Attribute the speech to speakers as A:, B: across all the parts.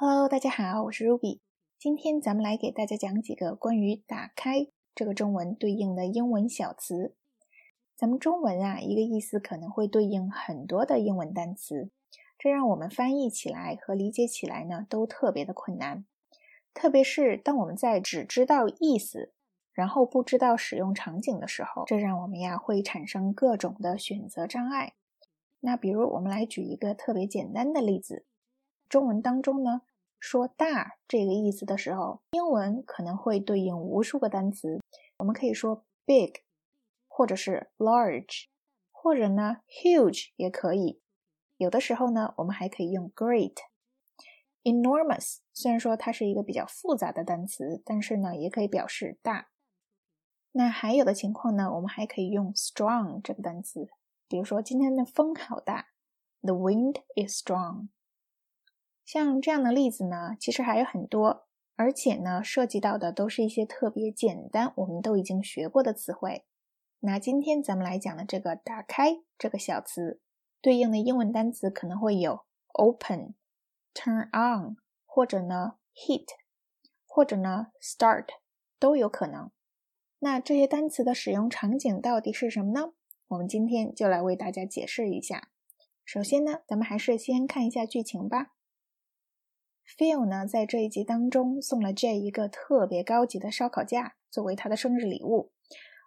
A: Hello，大家好，我是 Ruby。今天咱们来给大家讲几个关于“打开”这个中文对应的英文小词。咱们中文啊，一个意思可能会对应很多的英文单词，这让我们翻译起来和理解起来呢都特别的困难。特别是当我们在只知道意思，然后不知道使用场景的时候，这让我们呀会产生各种的选择障碍。那比如，我们来举一个特别简单的例子。中文当中呢，说大这个意思的时候，英文可能会对应无数个单词。我们可以说 big，或者是 large，或者呢 huge 也可以。有的时候呢，我们还可以用 great。enormous 虽然说它是一个比较复杂的单词，但是呢，也可以表示大。那还有的情况呢，我们还可以用 strong 这个单词，比如说今天的风好大，the wind is strong。像这样的例子呢，其实还有很多，而且呢，涉及到的都是一些特别简单，我们都已经学过的词汇。那今天咱们来讲的这个“打开”这个小词，对应的英文单词可能会有 open、turn on，或者呢 heat，或者呢 start，都有可能。那这些单词的使用场景到底是什么呢？我们今天就来为大家解释一下。首先呢，咱们还是先看一下剧情吧。Phil 呢，在这一集当中送了 J 一个特别高级的烧烤架作为他的生日礼物，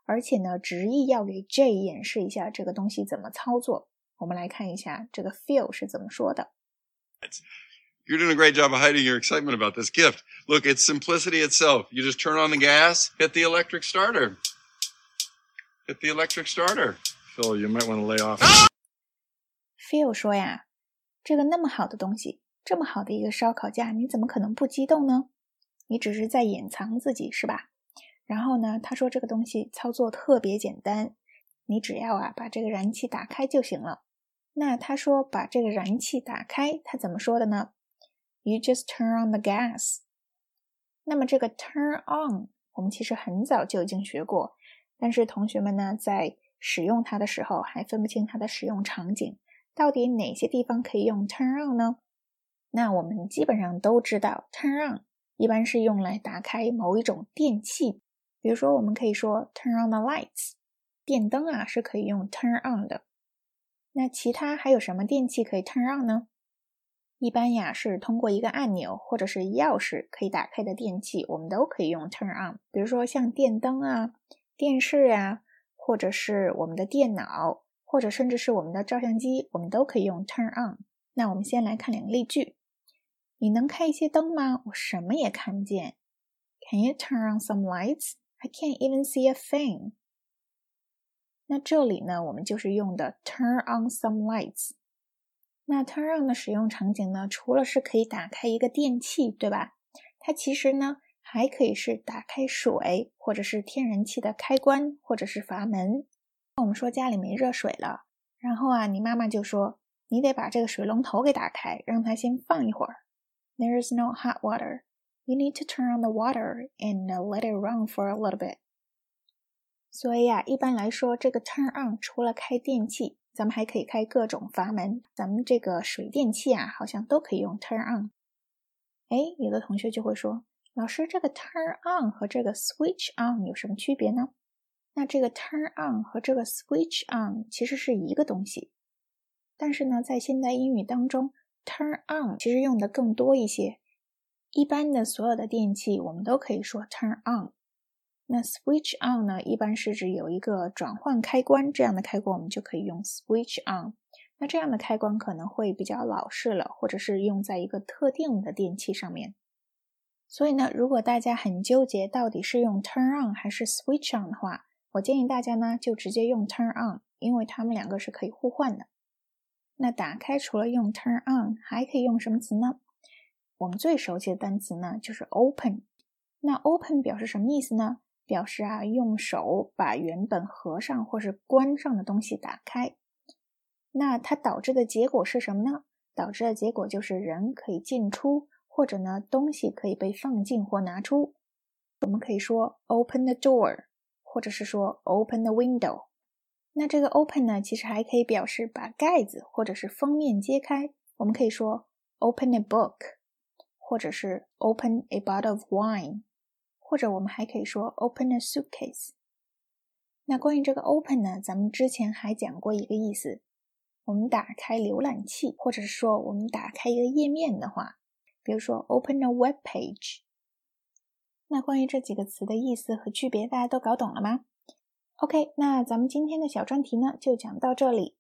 A: 而且呢，执意要给 J 演示一下这个东西怎么操作。我们来看一下这个 Phil 是怎么说的。
B: You're doing a great job of hiding your excitement about this gift. Look, it's simplicity itself. You just turn on the gas, hit the electric starter. Hit the electric starter.
C: Phil, you might want to lay off.
A: Phil 说呀，这个那么好的东西。这么好的一个烧烤架，你怎么可能不激动呢？你只是在掩藏自己是吧？然后呢，他说这个东西操作特别简单，你只要啊把这个燃气打开就行了。那他说把这个燃气打开，他怎么说的呢？You just turn on the gas。那么这个 turn on 我们其实很早就已经学过，但是同学们呢在使用它的时候还分不清它的使用场景，到底哪些地方可以用 turn on 呢？那我们基本上都知道，turn on 一般是用来打开某一种电器，比如说我们可以说 turn on the lights，电灯啊是可以用 turn on 的。那其他还有什么电器可以 turn on 呢？一般呀是通过一个按钮或者是钥匙可以打开的电器，我们都可以用 turn on。比如说像电灯啊、电视啊，或者是我们的电脑，或者甚至是我们的照相机，我们都可以用 turn on。那我们先来看两个例句。你能开一些灯吗？我什么也看不见。Can you turn on some lights? I can't even see a thing. 那这里呢，我们就是用的 turn on some lights。那 turn on 的使用场景呢，除了是可以打开一个电器，对吧？它其实呢，还可以是打开水，或者是天然气的开关，或者是阀门。我们说家里没热水了，然后啊，你妈妈就说，你得把这个水龙头给打开，让它先放一会儿。There is no hot water. You need to turn on the water and let it run for a little bit. 所以啊，一般来说，这个 turn on 除了开电器，咱们还可以开各种阀门。咱们这个水电气啊，好像都可以用 turn on。哎，有的同学就会说，老师，这个 turn on 和这个 switch on 有什么区别呢？那这个 turn on 和这个 switch on 其实是一个东西，但是呢，在现代英语当中 ，Turn on 其实用的更多一些，一般的所有的电器我们都可以说 turn on。那 switch on 呢，一般是指有一个转换开关，这样的开关我们就可以用 switch on。那这样的开关可能会比较老式了，或者是用在一个特定的电器上面。所以呢，如果大家很纠结到底是用 turn on 还是 switch on 的话，我建议大家呢就直接用 turn on，因为它们两个是可以互换的。那打开除了用 turn on，还可以用什么词呢？我们最熟悉的单词呢就是 open。那 open 表示什么意思呢？表示啊，用手把原本合上或是关上的东西打开。那它导致的结果是什么呢？导致的结果就是人可以进出，或者呢，东西可以被放进或拿出。我们可以说 open the door，或者是说 open the window。那这个 open 呢，其实还可以表示把盖子或者是封面揭开。我们可以说 open a book，或者是 open a bottle of wine，或者我们还可以说 open a suitcase。那关于这个 open 呢，咱们之前还讲过一个意思，我们打开浏览器，或者是说我们打开一个页面的话，比如说 open a web page。那关于这几个词的意思和区别，大家都搞懂了吗？OK，那咱们今天的小专题呢，就讲到这里。